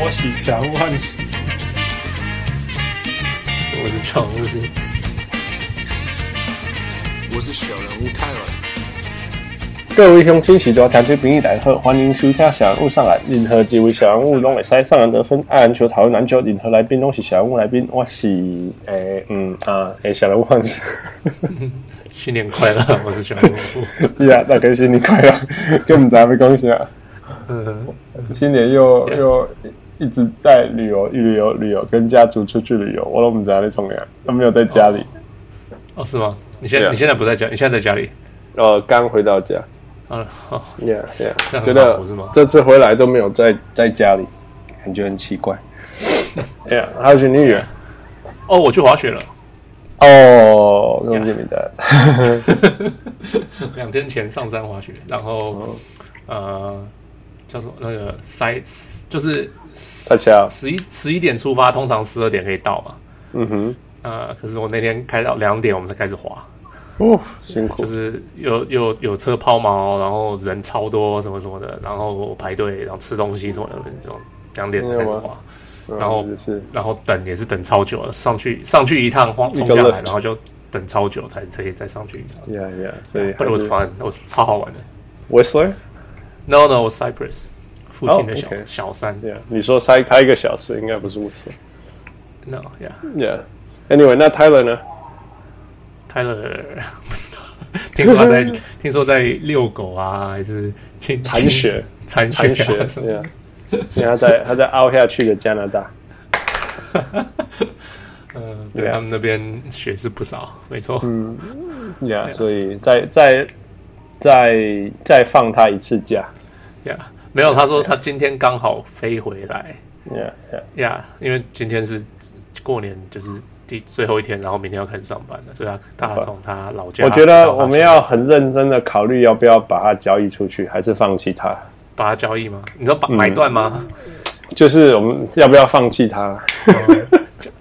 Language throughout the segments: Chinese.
波喜小人物，我是常务，我是小人物泰尔。各位乡亲喜多听众朋友大家好，欢迎收听小人物上篮。任何几位小人物拢会使上篮得分，爱篮球讨论篮球，任何来宾拢是小人物来宾。我是诶、欸、嗯啊诶、欸、小人物汉史。新年快乐！我是小人物。呀，大家新年快乐！跟我们在没恭喜啊。嗯，新年又.又一直在旅游，旅游，旅游，跟家族出去旅游。我都不知道那冲凉，都没有在家里。哦，oh. oh, 是吗？你现在.你现在不在家？你现在在家里？呃，刚回到家。啊，好，Yeah Yeah，觉得这次回来都没有在在家里，感觉很奇怪。Yeah，还有去女儿。哦，我去滑雪了。哦，恭喜你的。两天前上山滑雪，然后、oh. 呃。叫什么？那个塞就是大家十一十一点出发，通常十二点可以到嘛。嗯哼。呃，可是我那天开到两点，我们才开始滑。哦，辛苦。就是有有有车抛锚，然后人超多，什么什么的，然后排队，然后吃东西什么的那种。两点才开始滑，然后然后等也是等超久了。上去上去一趟，晃冲下来，然后就等超久才可以再上去一趟。Yeah, yeah. 对，But it was fun. It was 超好玩的。Whistler。No, no, Cypress，附近的小、oh, okay. 小山。Yeah，你说开开一个小时，应该不是 Whistler。No, yeah, yeah. Anyway，那 Tyler 呢？Tyler 不知道，听说他在 听说在遛狗啊，还是铲雪、铲雪、雪什么？因为他在他在凹下去的加拿大。嗯，对他们那边雪是不少，没错。嗯，Yeah，所以在在。再再放他一次假，呀，yeah, 没有，他说他今天刚好飞回来，呀呀呀，因为今天是过年，就是第最后一天，然后明天要开始上班了，所以他他从他老家，我觉得我们要很认真的考虑要不要把它交易出去，还是放弃它？把它交易吗？你说把买断吗、嗯？就是我们要不要放弃他？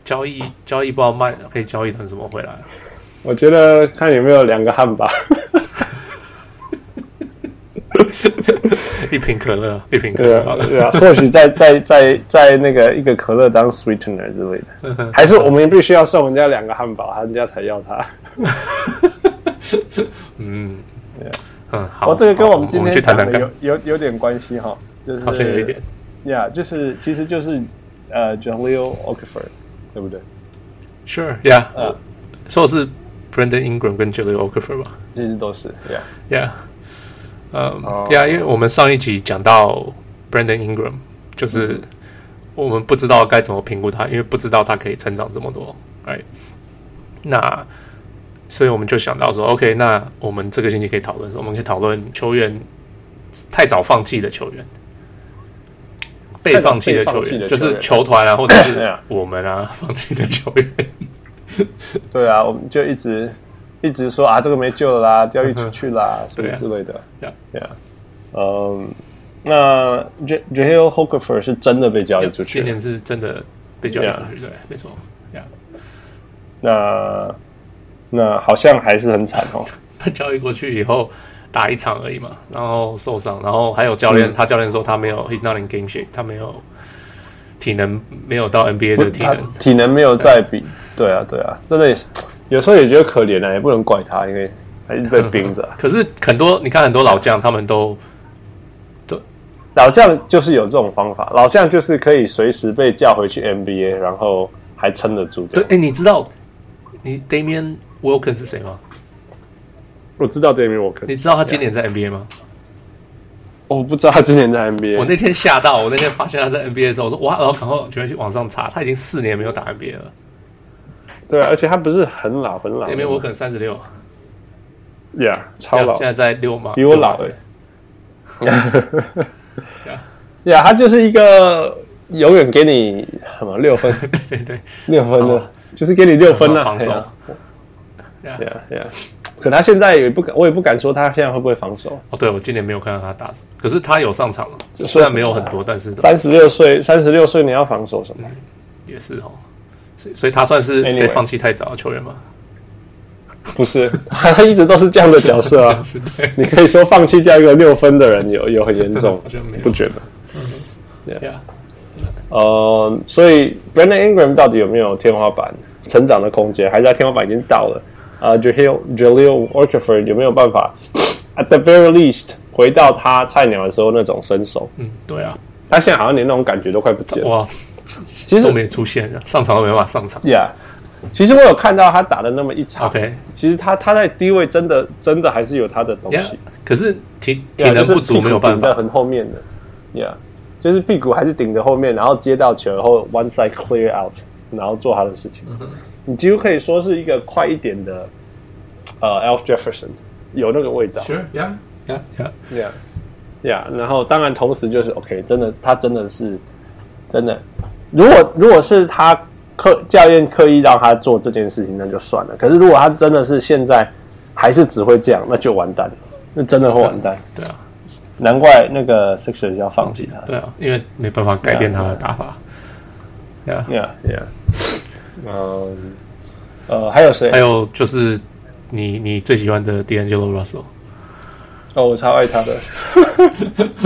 交易交易不知道卖可以交易成什么回来？我觉得看有没有两个汉堡。一瓶可乐，一瓶可乐，对啊，或许在在在在那个一个可乐当 sweetener 之类的，还是我们必须要送人家两个汉堡，人家才要它。嗯，嗯，好，哦，这个跟我们今天讲的有有有点关系哈，就是好像有一点。Yeah，，就是其实就是呃，Jahlil Okafor，对不对？Sure，yeah，呃，说的是 Brandon Ingram 跟 Jahlil Okafor 吧？其实都是，yeah，yeah。嗯，对啊，因为我们上一集讲到 Brandon Ingram，就是我们不知道该怎么评估他，因为不知道他可以成长这么多，，right？，那所以我们就想到说，OK，那我们这个星期可以讨论，我们可以讨论球员太早放弃的球员，被放弃的球员，就是球团啊，或者是我们啊 放弃的球员。对啊，我们就一直。一直说啊，这个没救了啦，交易出去啦，什么之类的。对呀，嗯，那 Jahlil Okafor 是真的被交易出去，今年是真的被交易出去，对，没错。呀，那那好像还是很惨哦。他交易过去以后打一场而已嘛，然后受伤，然后还有教练，他教练说他没有，He's not in game shape，他没有体能，没有到 NBA 的体能，体能没有再比。对啊，对啊，真的也是。有时候也觉得可怜啊，也不能怪他，因为还一直被 冰着。可是很多，你看很多老将，他们都，都 老将就是有这种方法，老将就是可以随时被叫回去 NBA，然后还撑得住。对，哎，你知道你 Damian Wilkins 是谁吗？我知道 Damian Wilkins。你知道他今年在 NBA 吗？我不知道他今年在 NBA。我那天吓到，我那天发现他在 NBA 的时候，我说哇，然后赶快就去网上查，他已经四年没有打 NBA 了。对，而且他不是很老很老，因为我可能三十六，呀，超老，现在在六嘛，比我老哎，呀，呀，他就是一个永远给你什么六分，对对，六分的，就是给你六分的防守，呀。呀，可他现在也不敢，我也不敢说他现在会不会防守。哦，对，我今年没有看到他打，可是他有上场了，虽然没有很多，但是三十六岁，三十六岁你要防守什么？也是哦。所以他算是被放弃太早的球员吗不是，他一直都是这样的角色啊。你可以说放弃掉一个六分的人有有很严重，不觉得？对呀。呃，所以 Brandon Ingram 到底有没有天花板成长的空间，还是他天花板已经到了？啊、uh, Jahlil Jahlil Okafor 有没有办法 at the very least 回到他菜鸟的时候那种身手？嗯，对啊，他现在好像连那种感觉都快不见了。哇，其实都没出现了，上场都没办法上场。Yeah，其实我有看到他打的那么一场。OK，其实他他在低位真的真的还是有他的东西。Yeah, 可是体体能不足没有办法。很后面的，Yeah，就是屁股还是顶着后面，然后接到球后 one side clear out，然后做他的事情。嗯你几乎可以说是一个快一点的，呃 Alf Jefferson 有那个味道。Sure，Yeah，Yeah，Yeah，Yeah。然后当然同时就是 OK，真的他真的是真的。如果如果是他刻教练刻意让他做这件事情，那就算了。可是如果他真的是现在还是只会这样，那就完蛋了，那真的会完蛋。对啊，难怪那个 Sixers 要放弃他。对啊，因为没办法改变他的打法。Yeah，Yeah，Yeah。嗯，呃，还有谁？还有就是你你最喜欢的 D'Angelo Russell。哦，我超爱他的。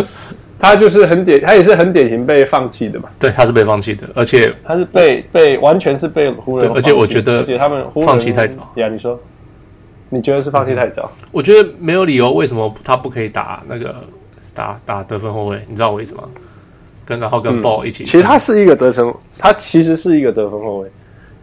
他就是很典，他也是很典型被放弃的嘛。对，他是被放弃的，而且他是被被完全是被湖人。而且我觉得，而且他们放弃太早。呀，你说？你觉得是放弃太早？我觉得没有理由，为什么他不可以打那个打打得分后卫？你知道我为什么？跟然后跟 Ball 一起。其实他是一个得分，他其实是一个得分后卫。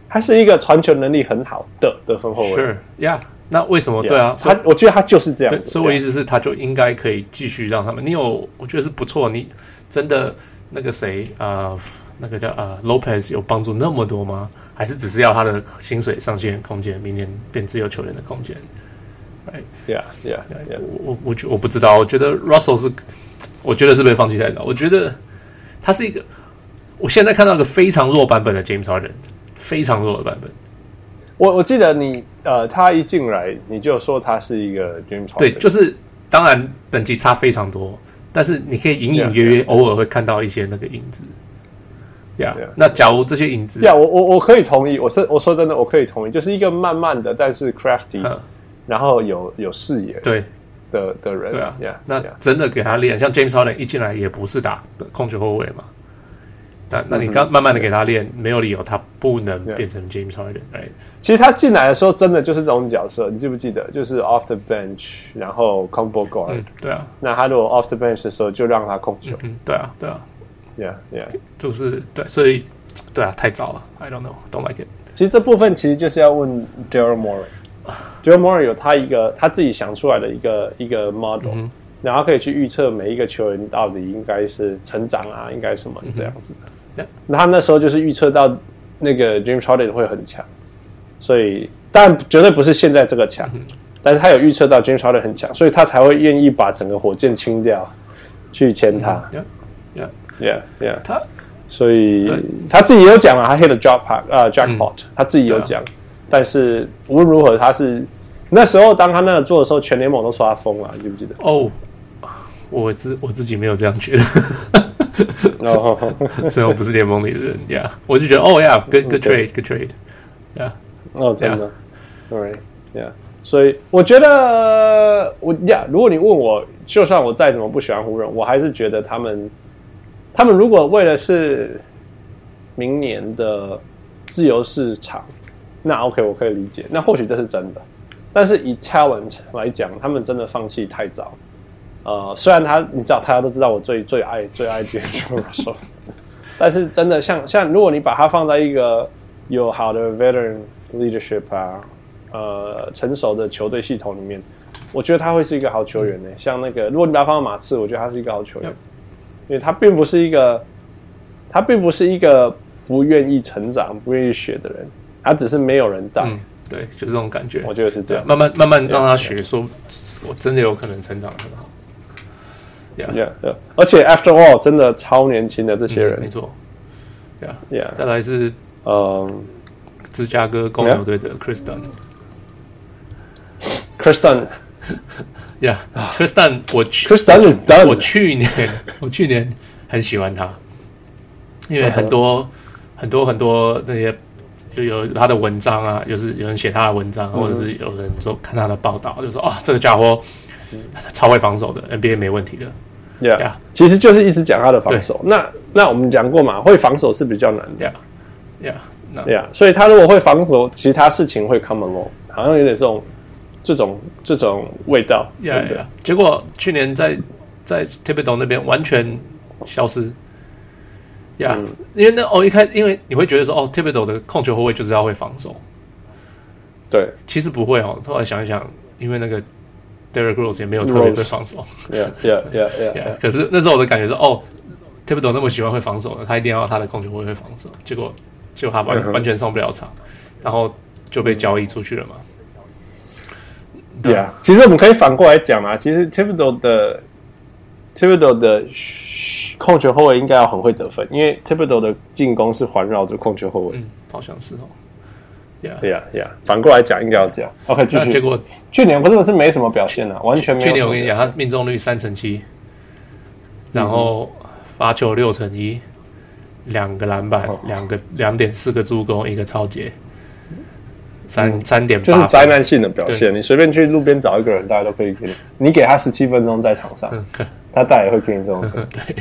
他是一个传球能力很好的得分后卫。是呀，那为什么？对啊，他我觉得他就是这样。所以我意思是，他就应该可以继续让他们。你有，我觉得是不错。你真的那个谁啊，那个叫啊 Lopez 有帮助那么多吗？还是只是要他的薪水上限空间，明年变自由球员的空间？哎，Yeah，Yeah，Yeah。我我觉我不知道。我觉得 Russell 是，我觉得是被放弃太早。我觉得他是一个，我现在看到一个非常弱版本的 James Harden。非常弱的版本。我我记得你呃，他一进来你就说他是一个 James Harden。对，就是当然等级差非常多，但是你可以隐隐约约偶尔会看到一些那个影子。呀、yeah, yeah, yeah，那假如这些影子，呀、yeah,，我我我可以同意，我是我说真的，我可以同意，就是一个慢慢的，但是 crafty，、嗯、然后有有视野对的的人。对啊那真的给他练，像 James Harden 一进来也不是打控球后卫嘛。那那你刚慢慢的给他练，没有理由他不能变成 James Harden。哎，其实他进来的时候真的就是这种角色，你记不记得？就是 off the bench，然后 combo guard、嗯。对啊。那他如果 off the bench 的时候，就让他控球。嗯，对啊，对啊。Yeah, yeah，就是对，所以对啊，太早了。I don't know, don't like it。其实这部分其实就是要问 Daryl Morey。Daryl Morey 有他一个他自己想出来的一个一个 model，、嗯、然后可以去预测每一个球员到底应该是成长啊，应该什么这样子的。他那时候就是预测到那个 James Harden 会很强，所以但绝对不是现在这个强，但是他有预测到 James Harden 很强，所以他才会愿意把整个火箭清掉，去签他。Yeah, yeah, yeah. 他所以他自己有讲啊，他 hit the jackpot 啊 jackpot，他自己有讲。但是无论如何，他是那时候当他那个做的时候，全联盟都说他疯了，你记不记得？哦，我自我自己没有这样觉得。哦，所以我不是联盟里的人，Yeah，我就觉得，哦，Yeah，good good trade，good trade，Yeah，哦，真的，Alright，Yeah，所以我觉得，我呀，如果你问我，就算我再怎么不喜欢湖人，我还是觉得他们，他们如果为了是明年的自由市场，那 OK，我可以理解，那或许这是真的，但是以 talent 来讲，他们真的放弃太早。呃，虽然他，你知道，大家都知道我最最爱最爱 D'Angelo Russell，但是真的像像，如果你把他放在一个有好的 veteran leadership 啊，呃，成熟的球队系统里面，我觉得他会是一个好球员呢。像那个，如果你把他放到马刺，我觉得他是一个好球员，因为他并不是一个，他并不是一个不愿意成长、不愿意学的人，他只是没有人带。嗯对，就这种感觉。我觉得是这样，慢慢慢慢让他学，说我真的有可能成长很好。Yeah. 而且 After all，真的超年轻的这些人，嗯、没错。Yeah, yeah. 再来是嗯，芝加哥公牛队的 Kris Dunn。Kris Dunn，Yeah，Kris Dunn，我去，Kris Dunn is done。我去年，我去年很喜欢他，因为很多、uh. 很多很多那些有有他的文章啊，就是有人写他的文章，uh. 或者是有人说看他的报道，就说啊、哦，这个家伙。他超会防守的，NBA 没问题的。Yeah，, Yeah. 其实就是一直讲他的防守。那那我们讲过嘛，会防守是比较难的。Yeah，Yeah，那 Yeah，所以他如果会防守，其他事情会 come along，好像有点这种这种这种味道。Yeah，对 yeah. 结果去年在在 Thibodeau 那边完全消失。Yeah，、嗯、因为那哦一开，因为你会觉得说哦 Thibodeau 的控球后卫就是要会防守。对，其实不会哦。后来想一想，因为那个 Derrick Rose 也没有特别会防守。Yeah，Yeah，Yeah，Yeah。可是那时候我的感觉是，哦，Thibodeau 那么喜欢会防守的，他一定要他的控球会会防守。结果，结果他完、嗯、完全上不了场，然后就被交易出去了嘛。对啊，其实我们可以反过来讲啊，其实 Thibodeau 的 Thibodeau 的控球后卫应该要很会得分，因为 Thibodeau 的进攻是环绕着控球后卫。嗯，好像是哦。对呀，对呀，反过来讲应该要这样。OK，继续。结果去年真的是没什么表现啊，完全没有。去年我跟你讲，他命中率三成七，然后罚球六成一，两个篮板，两个两点四个助攻，一个超截，三三点八，就是灾难性的表现。你随便去路边找一个人，大家都可以给你。你给他十七分钟在场上，他大概也会给你这种。对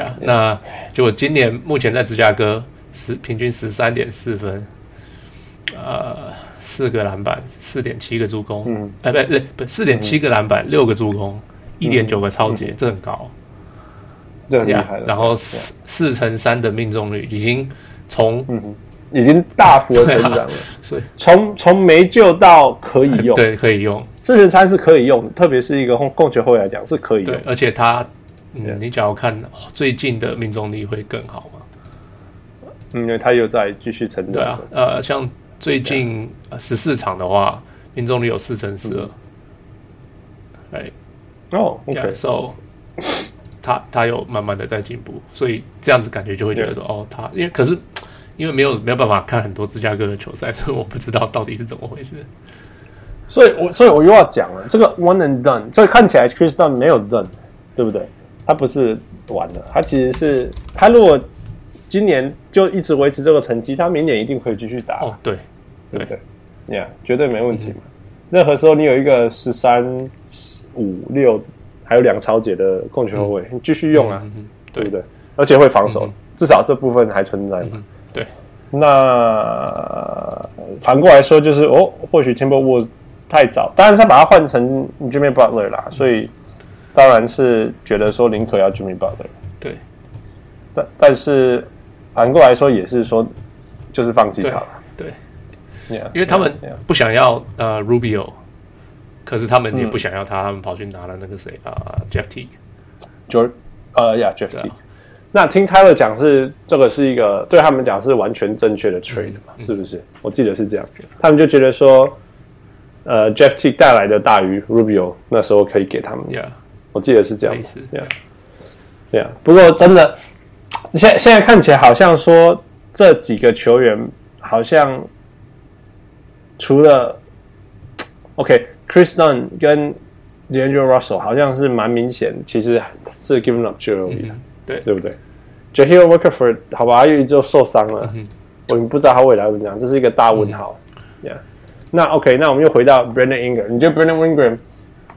呀，那结果今年目前在芝加哥十平均十三点四分。呃，四个篮板，四点七个助攻，嗯，哎，不对，不，四点七个篮板，六个助攻，一点九个超截，这很高，这很厉害。然后四四乘三的命中率已经从，嗯，已经大幅的成长了，所以从从没救到可以用，对，可以用，四乘三是可以用，特别是一个控控球后卫来讲是可以用，而且他，嗯，你只要看最近的命中率会更好嘛，嗯，因为他又在继续成长，对啊，呃，像。最近十四场的话，命中率有四成四二。哎，哦，OK，So，他他有慢慢的在进步，所以这样子感觉就会觉得说，哦，他因为可是因为没有没有办法看很多芝加哥的球赛，所以我不知道到底是怎么回事。所以我所以我又要讲了，这个 one and done，所以看起来 Chris Dunn 没有 done，对不对？他不是完了，他其实是他如果。今年就一直维持这个成绩，他明年一定可以继续打。哦，对，对不对？呀，yeah, 绝对没问题嘛。嗯、任何时候你有一个十三五六，还有两抄截的控球后卫，嗯、你继续用啊，嗯、对不对？而且会防守，嗯、至少这部分还存在嘛。嗯、对。那反过来说，就是哦，或许 Timberwolves 太早，当然他把它换成 Jimmy Butler 啦，嗯、所以当然是觉得说宁可要 Jimmy Butler。对。但但是。反过来说也是说，就是放弃他了。对，对 yeah, 因为他们不想要.呃 Rubio，可是他们也不想要他，嗯、他们跑去拿了那个谁啊、呃、Jeff Teague，George 呃呀 Jeff Teague。那听 Tyler 讲是这个是一个对他们讲是完全正确的 trade 嘛？嗯、是不是？我记得是这样。嗯、他们就觉得说，呃 Jeff Teague 带来的大于 Rubio，那时候可以给他们。我记得是这样。子。Yeah, yeah. 不过真的。现现在看起来好像说这几个球员好像除了 OK，Chris Dunn 跟 D'Angelo Russell 好像是蛮明显，其实是 giving up too early，对对不对 j a h i l Workerford 好吧，因为就受伤了，嗯、我们不知道他未来会怎样，这是一个大问号。嗯、yeah，那 OK，那我们又回到 Brandon Ingram，你觉得 Brandon Ingram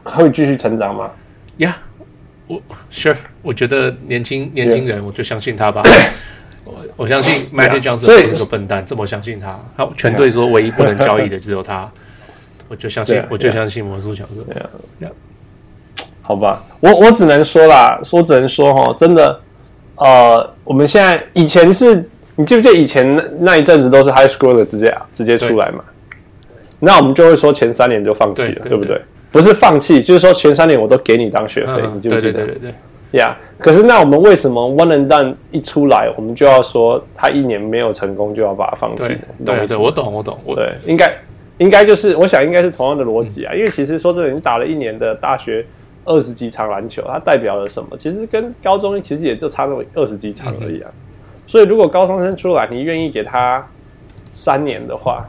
会继续成长吗？Yeah。我 Sure，我觉得年轻年轻人，我就相信他吧。我我相信 Magic Johnson 不是个笨蛋，这么相信他。他全队说唯一不能交易的只有他，我就相信，我就相信魔术强森。好吧，我我只能说啦，说只能说哈，真的，呃，我们现在以前是你记不记得以前那那一阵子都是 High School 的直接直接出来嘛？那我们就会说前三年就放弃了，对不对？不是放弃，就是说前三年我都给你当学费，嗯、你记不记得？对对对对呀。Yeah, 可是那我们为什么 One and Done 一出来，我们就要说他一年没有成功就要把它放弃？对对对，我懂我懂。我对，应该应该就是我想应该是同样的逻辑啊。嗯、因为其实说真的，你打了一年的大学二十几场篮球，它代表了什么？其实跟高中其实也就差那么二十几场而已啊。嗯、所以如果高中生出来，你愿意给他三年的话。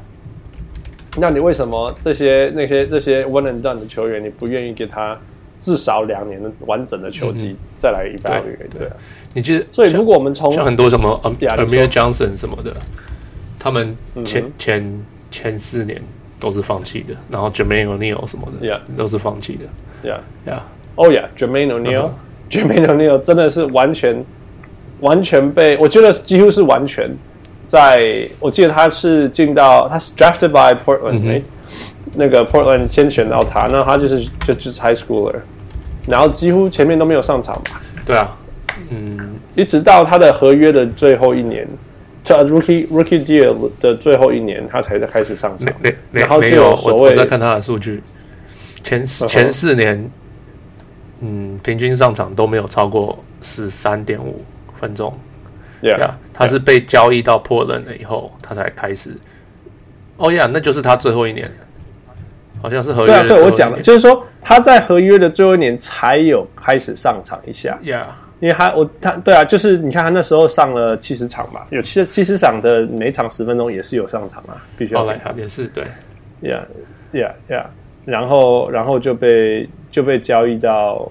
那你为什么这些那些这些 one and done 的球员，你不愿意给他至少两年的完整的球季再来 evaluate？对啊，你觉得？所以如果我们从像很多什么 Amir Johnson 什么的，他们前前前四年都是放弃的，然后 Jermaine O'Neal 什么的，yeah。都是放弃的，yeah。Yeah，oh yeah，Jermaine O'Neal，Jermaine O'Neal 真的是完全完全被，我觉得几乎是完全在，我记得他是进到他是 drafted by Portland，、嗯、那个 Portland 先选到他，那他就是就就是 high schooler，然后几乎前面都没有上场吧？对啊，嗯，一直到他的合约的最后一年，叫 rookie rookie deal 的最后一年，他才在开始上场。没没然后没有，我我在看他的数据，前前四年。嗯，平均上场都没有超过十三点五分钟。Yeah, yeah，他是被交易到波伦了以后，他才开始。哦呀，那就是他最后一年，好像是合约的。对啊，对我讲了，就是说他在合约的最后一年才有开始上场一下。Yeah，因为他我他对啊，就是你看他那时候上了七十场吧，有七七十场的每场十分钟也是有上场啊，必须要。后来他也是对。Yeah，Yeah，Yeah，然后然后就被。就被交易到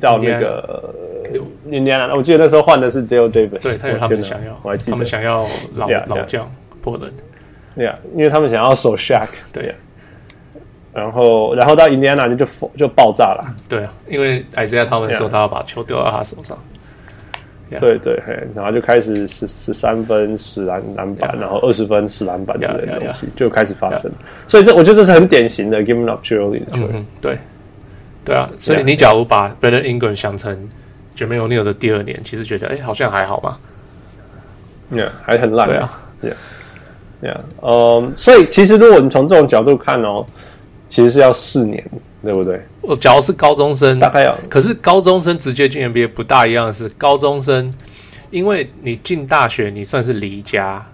到那个印第安纳，我记得那时候换的是 Dale Davis，对，他们想要，我还记得。他们想要老老将 Portland，对呀，因为他们想要守 Shaq，对。呀，然后然后到印第安纳就就就爆炸了，对啊，因为 Isiah 他们说他要把球丢到他手上。Yeah. 对对，然后就开始十十三分十篮篮板，然后二十分十篮板之类的东西就开始发生，所以这我觉得这是很典型的 giving up too early 的球员，对。对啊，所以你假如把 Brandon Ingram 想成 Jermaine O'Neal 的第二年，其实觉得哎，好像还好吧？Yeah，还很烂。对啊，Yeah，Yeah，嗯，所以其实如果你从这种角度看哦，其实是要四年，对不对？我假如是高中生，大概要。可是高中生直接进 NBA 不大一样的是，高中生因为你进大学，你算是离家，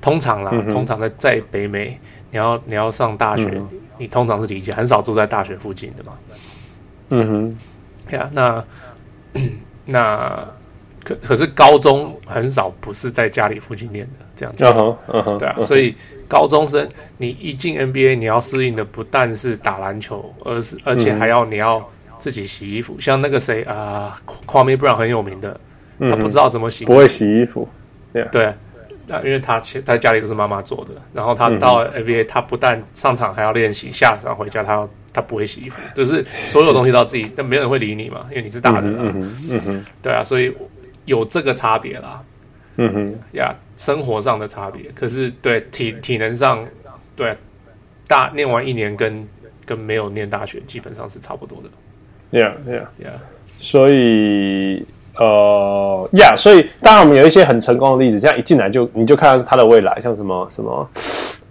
通常啦，嗯、通常在在北美，你要你要上大学，嗯、你通常是理解，很少住在大学附近的嘛。嗯哼，呀、yeah，那那可可是高中很少不是在家里附近念的，这样子，嗯嗯哼，对啊，所以高中生你一进 NBA，你要适应的不但是打篮球，而是而且还要你要自己洗衣服。嗯、像那个谁啊，Kwame Brown 很有名的，他不知道怎么洗，不会洗衣服，对，对，啊，因为他在家里都是妈妈做的，然后他到 NBA，他不但上场还要练习，下场回家他要。他不会洗衣服，就是所有东西都要自己，但没有人会理你嘛，因为你是大人啊。嗯哼，嗯哼，对啊，所以有这个差别啦。嗯哼，呀，生活上的差别，可是对体体能上，对大念完一年跟跟没有念大学基本上是差不多的。Yeah，Yeah，Yeah。所以呃，Yeah，所以当然我们有一些很成功的例子，这样一进来就你就看到是他的未来，像什么什么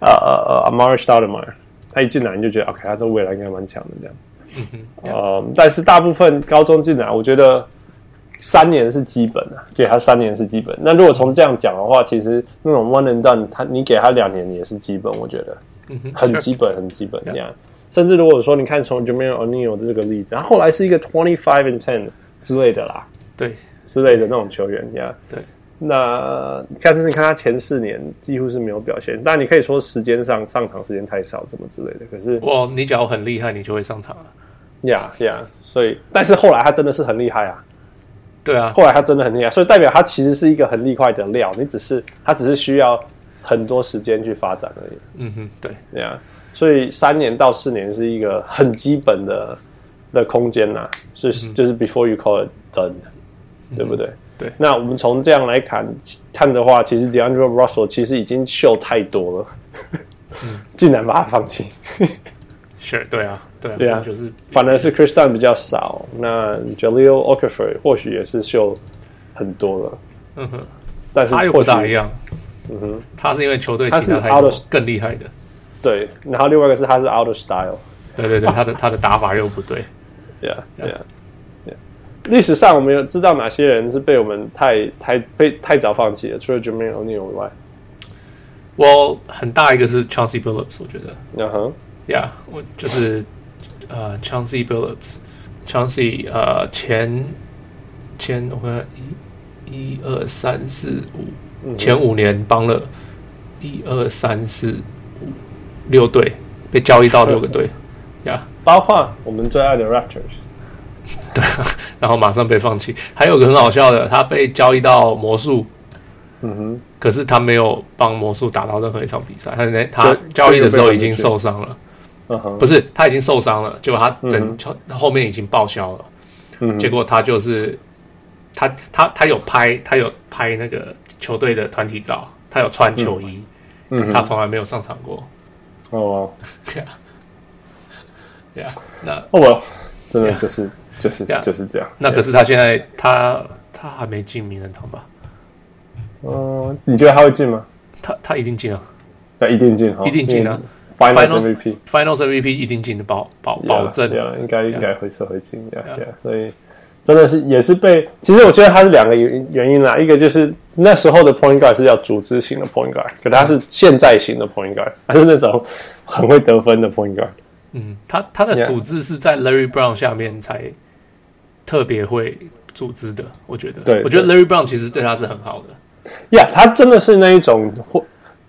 呃呃呃 Amari Stoudemire，。他一进来你就觉得，OK，他这未来应该蛮强的这样。嗯哼，呃，但是大部分高中进来，我觉得三年是基本的，给他三年是基本。那如果从这样讲的话，其实那种 one and done，他你给他两年也是基本，我觉得很基本，很基本这样。甚至如果说你看从 Jermaine O'Neal 的这个例子，然后后来是一个 twenty five and ten 之类的啦，对，之类的那种球员呀，对。那但是你看他前四年几乎是没有表现，但你可以说时间上上场时间太少，什么之类的。可是哇，你只要很厉害，你就会上场了。呀呀，所以但是后来他真的是很厉害啊。对啊，后来他真的很厉害，所以代表他其实是一个很厉害的料。你只是他只是需要很多时间去发展而已。嗯哼，对呀，所以三年到四年是一个很基本的的空间呐，是、嗯、就是 before you call it done，、嗯、对不对？对，那我们从这样来看看的话，其实 DeAndre Russell 其实已经秀太多了，嗯，竟然把他放弃。是，对啊，对啊，对啊，就是反而是 Dunn 比较少，那 Jaleel Okafor 或许也是秀很多了，嗯哼，但是他又不大一样，嗯哼，他是因为球队他是 out 更厉害的，对，然后另外一个是他是 out of style，对对对，他的他的打法又不对，对啊，对啊。历史上我们有知道哪些人是被我们太太被太早放弃了？除了 Jermaine O'Neal 以外，我很大一个是 Chauncey Billups，我觉得，嗯哼，Yeah，我就是呃 Chauncey Billups，Chauncey 呃前前我看一一二三四五前五年帮了一二三四五六队被交易到六个队，Yeah，包括我们最爱的 Raptors。对，然后马上被放弃。还有个很好笑的，他被交易到魔术，嗯哼，可是他没有帮魔术打到任何一场比赛。他他交易的时候已经受伤了，嗯哼，不是他已经受伤了，结果他整后面已经报销了。嗯，结果他就是他他他有拍他有拍那个球队的团体照，他有穿球衣，嗯、可是他从来没有上场过。哦，对啊，对啊，那哦，真的就是就是就是这样。那可是他现在他他还没进名人堂吧？嗯，你觉得他会进吗？他他一定进啊，他一定进，一定进啊。Finals MVP，Finals MVP 一定进的保保保证，应该应该会是会进的，所以真的是也是被，其实我觉得他是两个原原因啦，一个就是那时候的 Point Guard 是要组织型的 Point Guard，可他是现在型的 Point Guard，还是那种很会得分的 Point Guard。嗯，他他的组织是在 Larry Brown 下面才特别会组织的，我觉得，对，我觉得 Larry Brown 其实对他是很好的。呀，他真的是那一种或。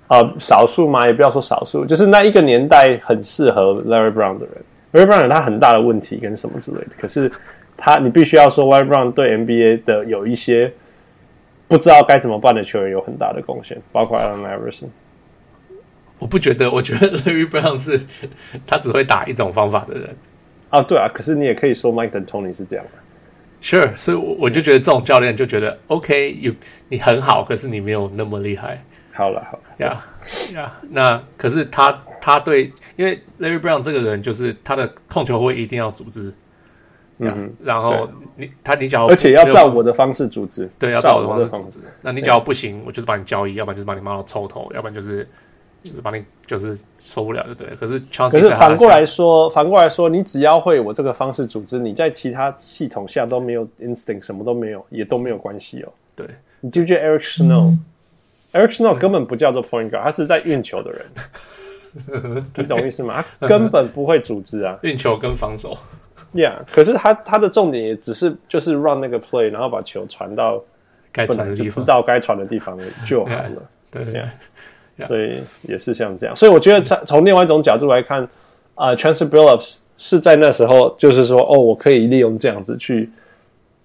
呃，少数嘛，也不要说少数，就是那一个年代很适合 Larry Brown 的人。Larry Brown 有他很大的问题跟什么之类的，可是他，你必须要说 Larry Brown 对 NBA 的有一些不知道该怎么办的球员有很大的贡献，包括 Allen Iverson。我不觉得，我觉得 Larry Brown 是 他只会打一种方法的人。啊，对啊，可是你也可以说 Mike D'Antoni 是这样的。Sure，所以我我就觉得这种教练就觉得 OK，有你很好，可是你没有那么厉害。好了，好呀呀，那可是他他对，因为 Larry Brown 这个人就是他的控球会一定要组织，嗯，然后你他你只要而且要照我的方式组织，对，要照我的方式组织。那你只要不行，我就是把你交易，要不然就是把你骂到臭头，要不然就是就是把你就是受不了，就对。可是可是反过来说，反过来说，你只要会我这个方式组织，你在其他系统下都没有 instinct，什么都没有，也都没有关系哦。对，你记不记得 Eric Snow？Eric Snow 根本不叫做 point guard，他是在运球的人，你懂意思吗？他根本不会组织啊，运球跟防守，Yeah。可是他他的重点也只是就是 run 那个 play，然后把球传到该传的地方，知道该传的地方就好了。对，对，所以也是像这样。所以我觉得从从另外一种角度来看，啊、呃、Chauncey Billups 是在那时候就是说，哦，我可以利用这样子去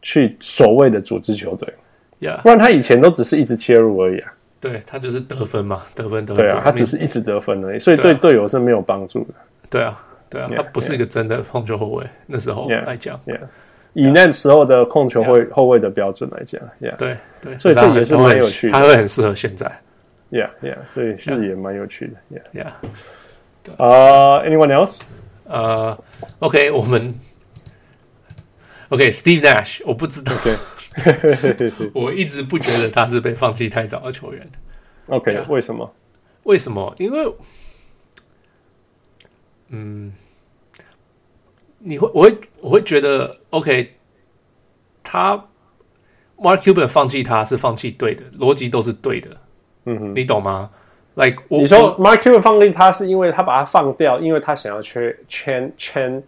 去所谓的组织球队，Yeah。不然他以前都只是一直切入而已啊。对，他就是得分嘛，得分得分。对啊，他只是一直得分而已，所以对队友是没有帮助的。对啊，对啊，他不是一个真的控球后卫。那时候来讲，以那时候的控球后后卫的标准来讲，对对，所以这也是蛮有趣的。他会很适合现在。Yeah, yeah，所以是也蛮有趣的。Yeah, yeah。啊，Anyone else？呃，OK，我们 OK，Steve Nash，我不知道。我一直不觉得他是被放弃太早的球员。OK，啊，为什么？为什么？因为，嗯，你会，我会，我会觉得，OK，他 Mark Cuban 放弃他是放弃对的，逻辑都是对的。嗯哼，你懂吗？Like，你说 Mark Cuban 放弃他是因为他把他放掉，因为他想要缺签签。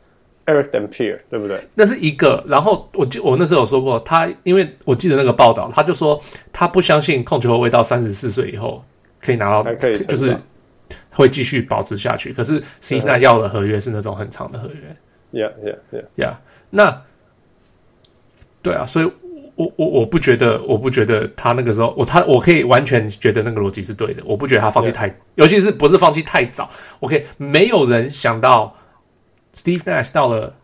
Eric Dampier 对不对？那是一个。然后我记我那时候有说过，他因为我记得那个报道，他就说他不相信控球后卫到三十四岁以后可以拿到，可以就是会继续保持下去。可是 Steve Nash 要的合约是那种很长的合约。Yeah, yeah, yeah, yeah. 那对啊，所以我我我不觉得，我不觉得他那个时候我他我可以完全觉得那个逻辑是对的。我不觉得他放弃太，尤其是不是放弃太早。OK，没有人想到。Steve Nash 到了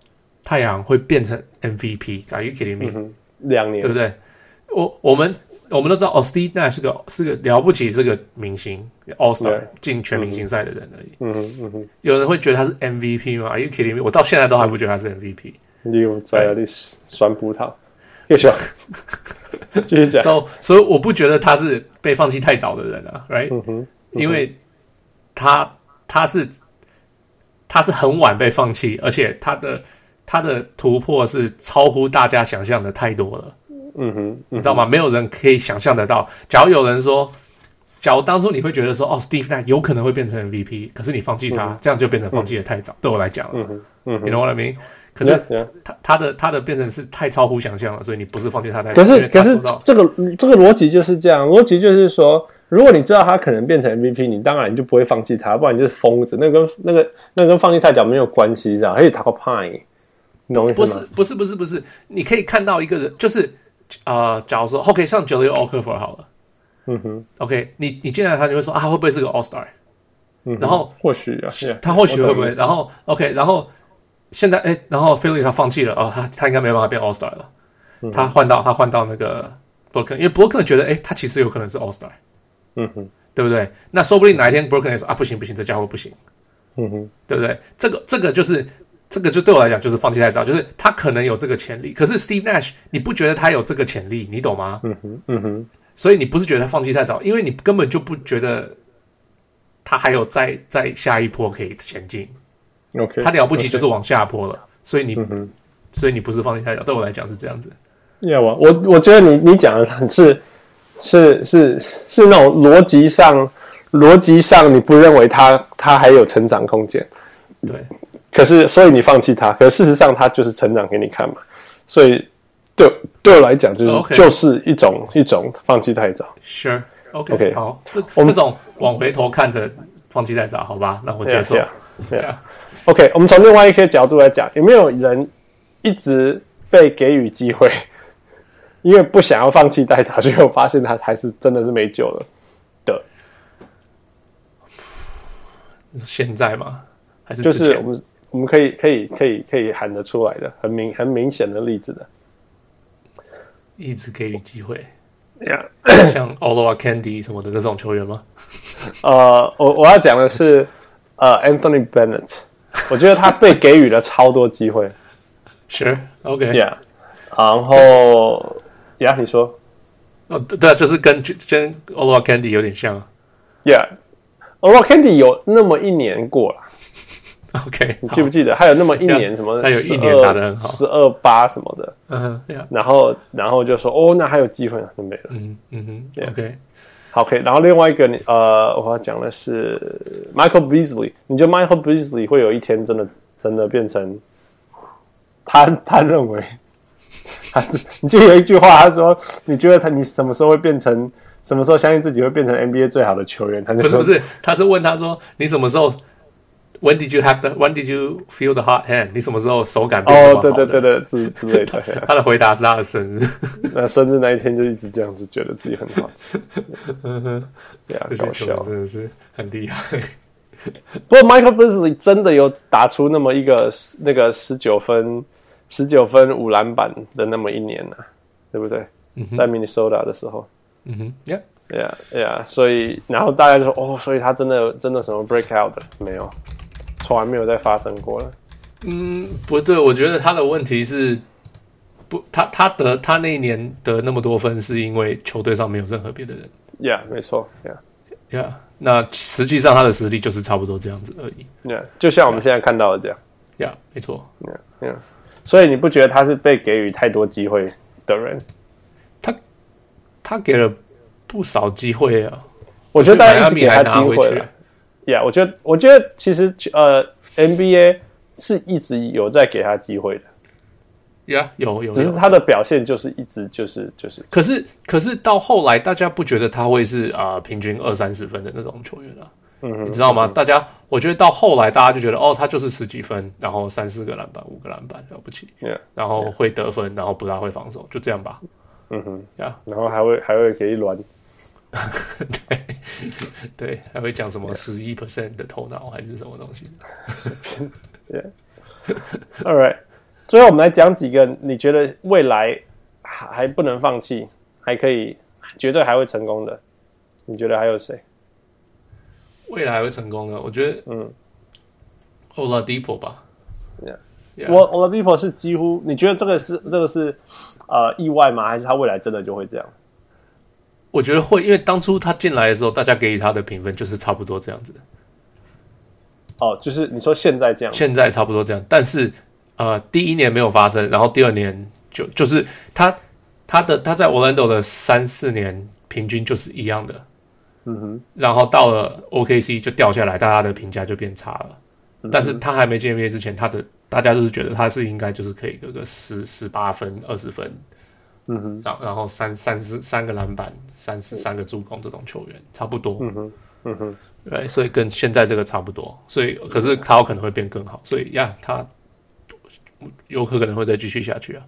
太阳会变成 MVP，Are you kidding me？两年，对不对？我我们我们都知道，哦，Steve Nash 是个是个了不起，是个明星，All Star 进全明星赛的人而已。嗯哼嗯哼，有人会觉得他是 MVP 吗？Are you kidding me？我到现在都还不觉得他是 MVP。你有在那里酸葡萄？继续 继续讲。所以所以我不觉得他是被放弃太早的人啊，Right？因为他他是。他是很晚被放弃，而且他的他的突破是超乎大家想象的太多了。嗯哼，嗯哼，你知道吗？没有人可以想象得到。假如有人说，假如当初你会觉得说，哦，Steve Nash 有可能会变成 MVP，可是你放弃他，嗯、这样就变成放弃的太早。嗯、对我来讲，嗯哼，嗯哼，You know what I mean？可是.他他的他的变成是太超乎想象了，所以你不是放弃他太早。可是可是这个这个逻辑就是这样，逻辑就是说。如果你知道他可能变成 MVP，你当然你就不会放弃他，不然你就是疯子。那跟那个那跟放弃太早没有关系，这样。而且他个派，你懂我意思吗？不是不是不是不是，你可以看到一个人，就是啊、呃，假如说 OK 上 Jahlil Okafor 好了，嗯哼，OK，你你进来他就会说啊，他会不会是个 All Star？嗯，然后或许啊，他或许会不会？然后 OK，然后现在哎，然后 Philly 他放弃了哦，他他应该没办法变 All Star 了，嗯、他换到他换到那个 Brooklyn，因为 Brooklyn 觉得哎，他其实有可能是 All Star，嗯哼，对不对？那说不定哪一天 Brooklyn 说啊不行不行，这家伙不行，嗯哼，对不对？这个这个就是这个就对我来讲就是放弃太早，就是他可能有这个潜力，可是 Steve Nash 你不觉得他有这个潜力，你懂吗？嗯哼，嗯哼，所以你不是觉得他放弃太早，因为你根本就不觉得他还有再再下一波可以前进。OK，他了不起就是往下坡了.所以你、嗯，所以你不是放弃太早。对我来讲是这样子。要啊，我我觉得你你讲的很是是是是那种逻辑上逻辑上你不认为他他还有成长空间，对。可是所以你放弃他，可是事实上他就是成长给你看嘛。所以对对我来讲就是、okay. 就是一种一种放弃太早。Sure，OK，、okay. okay. 好，这这种往回头看的放弃太早，好吧？那我接受。对啊。OK，我们从另外一些角度来讲，有没有人一直被给予机会，因为不想要放弃太早，最后发现他还是真的是没救了的？现在吗？还是就是我们我们可以可以可以可以喊得出来的很明很明显的例子的，一直给予机会. 像 Oluwa Candy 什么的这种球员吗？呃，我我要讲的是呃 Anthony Bennett。我觉得他被给予了超多机会，是 OK，Yeah，然后呀，你说，哦，对啊，就是跟跟 Oluwa Candy 有点像，Yeah，Oluwa Candy 有那么一年过了，OK，你记不记得？还有那么一年什么？他有一年打的很好，十二八什么的，嗯哼，然后然后就说，哦，那还有机会呢，就没了，嗯嗯哼，OK。OK，然后另外一个你呃，我要讲的是 Michael Beasley。你觉得 Michael Beasley 会有一天真的真的变成他他认为 他你就有一句话，他说你觉得他你什么时候会变成什么时候相信自己会变成 NBA 最好的球员？他就说不是不是，他是问他说你什么时候？When did you have the? When did you feel the hot hand? 你什么时候手感变好？哦，对对对对，之之类的。他的回答是他的生日，那生日那一天就一直这样子，觉得自己很好。嗯哼，对啊，搞笑，真的是很厉害。不过 Michael Beasley 真的有打出那么一个那个十九分、十九分五篮板的那么一年呢、啊，对不对？嗯、在 Minnesota 的时候，嗯哼 yeah, yeah, 所以然后大家就说，哦，所以他真的真的什么 breakout 的没有？从来没有再发生过了。嗯，不对，我觉得他的问题是不，他他得他那一年得那么多分，是因为球队上没有任何别的人。Yeah，没错。Yeah，Yeah，那实际上他的实力就是差不多这样子而已。Yeah，就像我们现在看到的这样。Yeah，没错。Yeah，Yeah，所以你不觉得他是被给予太多机会的人？他他给了不少机会啊，我觉得大家一直给他机会。呀、yeah，我觉得，我觉得其实呃，NBA 是一直有在给他机会的。呀、yeah，有有，只是他的表现就是一直就是就是。可是可是到后来，大家不觉得他会是啊、呃、平均二三十分的那种球员了、啊。嗯，你知道吗？嗯、大家，我觉得到后来，大家就觉得哦，他就是十几分，然后三四个篮板，五个篮板了不起。Yeah, 然后会得分，然后不大会防守，就这样吧。嗯哼，呀、然后还会还会给一轮。对 对，还会讲什么十一 percent 的头脑还是什么东西？Yeah，All right，最后我们来讲几个你觉得未来还还不能放弃，还可以绝对还会成功的，你觉得还有谁？未来还会成功的，我觉得嗯，Oladipo 吧。Yeah，我 Oladipo 是几乎，你觉得这个是这个是呃意外吗？还是他未来真的就会这样？我觉得会，因为当初他进来的时候，大家给予他的评分就是差不多这样子的。哦，就是你说现在这样，现在差不多这样。但是，呃，第一年没有发生，然后第二年就就是他他的他在 Orlando 的三四年平均就是一样的。嗯哼。然后到了 OKC 就掉下来，大家的评价就变差了。嗯、但是他还没进 NBA 之前，他的大家都是觉得他是应该就是可以得个十十八分、二十分。嗯哼，然然后三三四三个篮板，三四三个助攻，这种球员差不多。嗯哼，嗯哼，对，所以跟现在这个差不多。所以，可是他有可能会变更好。所以呀，他有可能会再继续下去啊。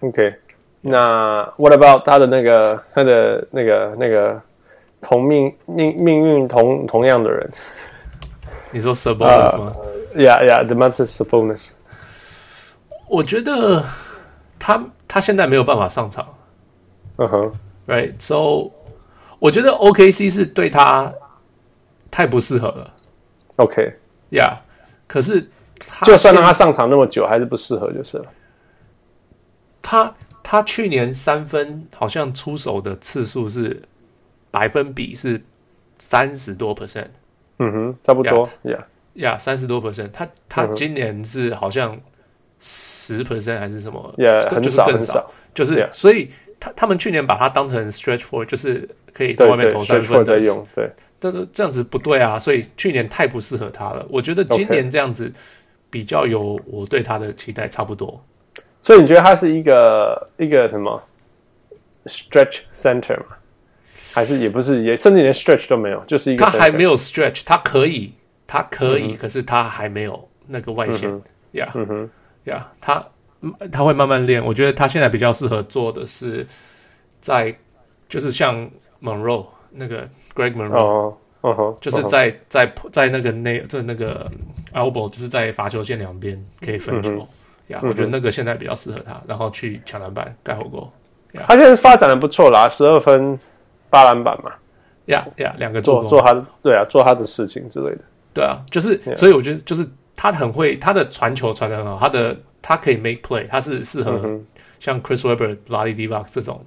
OK，那 What about 他的那个他的那个那个同命命命运同同样的人？你说 Sabonis 吗？Uh, yeah, yeah, the man is Sabonis。我觉得他他现在没有办法上场。嗯哼，Right，So，我觉得 OKC 是对他太不适合了。OK，Yeah，可是就算让他上场那么久，还是不适合就是了。他他去年三分好像出手的次数是百分比是三十多 percent。嗯哼，差不多，Yeah，Yeah，，三十多 percent。他他今年是好像十 percent 还是什么？Yeah，很少就是所以。他他们去年把它当成 stretch four，就是可以在外面投三分的用，对，但是这样子不对啊，所以去年太不适合他了。我觉得今年这样子比较有我对他的期待差不多。所以你觉得他是一个一个什么？stretch center 吗？还是也不是，也甚至连 stretch 都没有，就是一个他还没有 stretch，他可以，他可以，嗯、可是他还没有那个外线。呀，嗯哼，呀、yeah, 他。他会慢慢练，我觉得他现在比较适合做的是在，就是像 Monroe 那个 Greg Monroe，哦哦，就是在在在那个内在那个 elbow，就是在罚球线两边可以分球呀。我觉得那个现在比较适合他，然后去抢篮板盖火锅。他现在发展的不错啦，十二分八篮板嘛，呀呀，两个做做他对啊，做他的事情之类的。对啊，就是所以我觉得就是他很会，他的传球传的很好，他的。他可以 make play，他是适合像 Chris Webber、Vlade Divac 这种。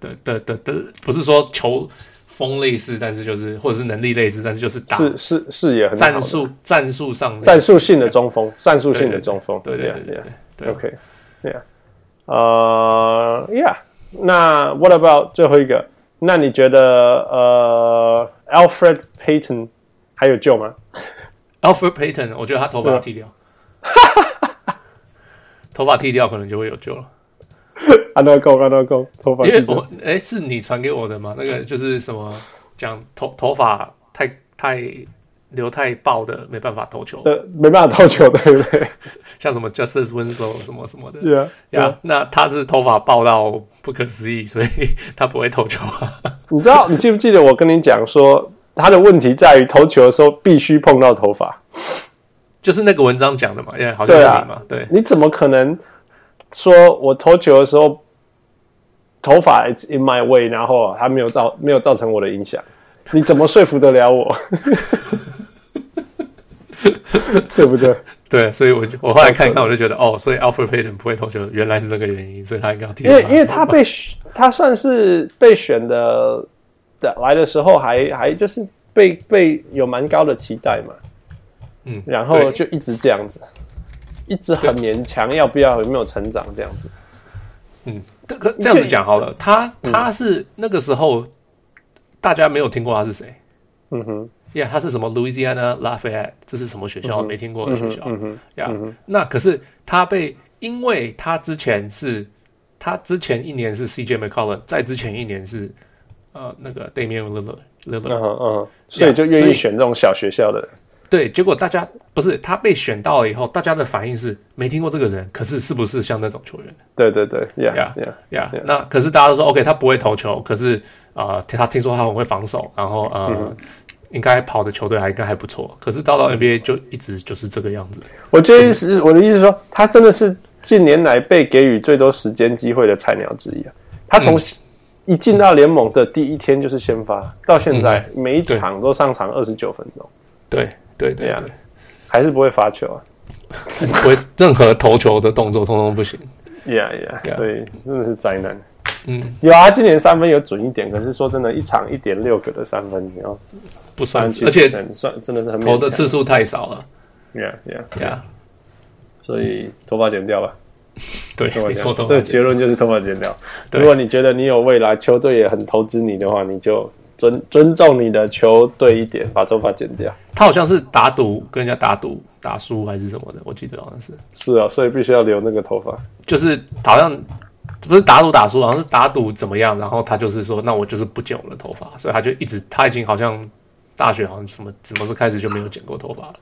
的的的的，不是说球风类似，但是就是或者是能力类似，但是就是打是是视野很战术战术上战术性的中锋，战术性的中锋，对对对对，OK，Yeah，呃，Yeah，那 What about 最后一个？那你觉得呃，Alfred Payton 还有救吗？Alfred Payton，我觉得他头发要剃掉。头发剃掉可能就会有救了。安德够，安德够，头发。因为我哎、欸，是你传给我的吗？那个就是什么讲头头发太太留太爆的，没办法投球。呃，没办法投球，对不对？像什么 Justice Winslow 什么什么的。对啊，呀，那他是头发爆到不可思议，所以他不会投球啊。你知道？你记不记得我跟你讲说，他的问题在于投球的时候必须碰到头发。就是那个文章讲的嘛，因为好像是你嘛，对，啊、对，你怎么可能说我投球的时候头发 it's in my way，然后他没有造没有造成我的影响？你怎么说服得了我？对不对？对，所以我就我后来看一看，我就觉得哦，所以 Alfred Payton 不会投球，原来是这个原因，所以他应该要替。因为因为他被他算是被选的的来的时候还，还还就是被被有蛮高的期待嘛。嗯，然后就一直这样子，一直很勉强，要不要有没有成长这样子？嗯，这个这样子讲好了，他他是那个时候大家没有听过他是谁？嗯哼，呀，他是什么 Louisiana Lafayette？这是什么学校？没听过的学校。嗯哼，呀，那可是他被，因为他之前是，他之前一年是 CJ McCollum，在之前一年是呃那个 Damian Lillard，嗯嗯，所以就愿意选这种小学校的人。对，结果大家不是他被选到了以后，大家的反应是没听过这个人，可是是不是像那种球员？对对对，Yeah Yeah Yeah。那可是大家都说 OK，他不会投球，可是啊、呃，他听说他很会防守，然后呃，嗯、应该跑的球队还应该还不错。可是到了 NBA 就一直就是这个样子。我觉得是我的意思是说，他真的是近年来被给予最多时间机会的菜鸟之一啊。他从一进到联盟的第一天就是先发，到现在每一场都上场二十九分钟。对。对对呀，还是不会罚球啊，不会任何投球的动作通通不行。呀呀，所以真的是灾难。嗯，有啊，今年三分有准一点，可是说真的，一场一点六个的三分，然后不算，而且算真的是很投的次数太少了。呀呀呀，所以头发剪掉吧。对，没错，这个结论就是头发剪掉。如果你觉得你有未来，球队也很投资你的话，你就。尊尊重你的球队一点，把头发剪掉。他好像是打赌，跟人家打赌打输还是什么的，我记得好像是。是啊，所以必须要留那个头发。就是好像不是打赌打输，好像是打赌怎么样，然后他就是说，那我就是不剪我的头发，所以他就一直他已经好像大学好像什么什么时候开始就没有剪过头发了。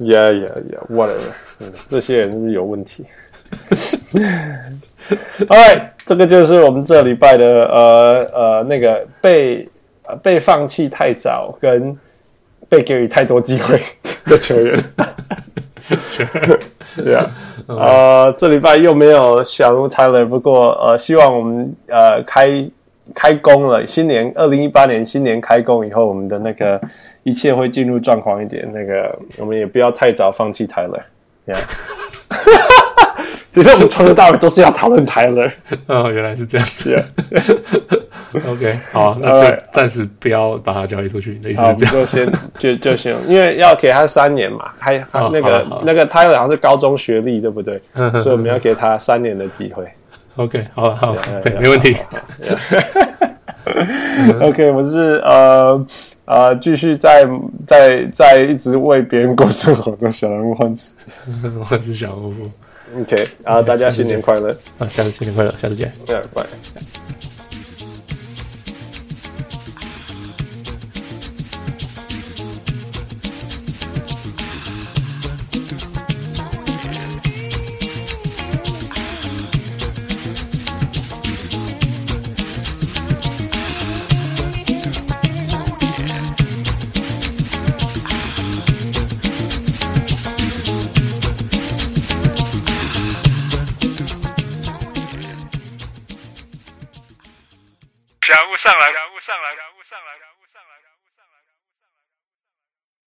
Yeah, yeah, yeah, whatever。嗯，这些人有问题 Alright，这个就是我们这礼拜的呃呃那个被。呃，被放弃太早，跟被给予太多机会 的球员。对啊，呃，这礼拜又没有小人物 Tyler，不过呃，希望我们呃开开工了，新年二零一八年新年开工以后，我们的那个一切会进入状况一点，那个我们也不要太早放弃 Tyler，对啊。其实我们从头到尾都是要讨论 Tyler。哦，原来是这样子。OK，好，那就暂时不要把他交易出去。意思是这样，就先 就就行，因为要给他三年嘛，还还那个那个 Tyler 好像是高中学历，对不对？所以我们要给他三年的机会。OK，好好，对，没问题。OK，我是呃呃，继续在在在一直为别人过生活的小人物欢子，我是小人物。OK，啊，大家新年快乐！啊，下次新年快乐，下次见。拜，拜。上来。人物上来人物上来。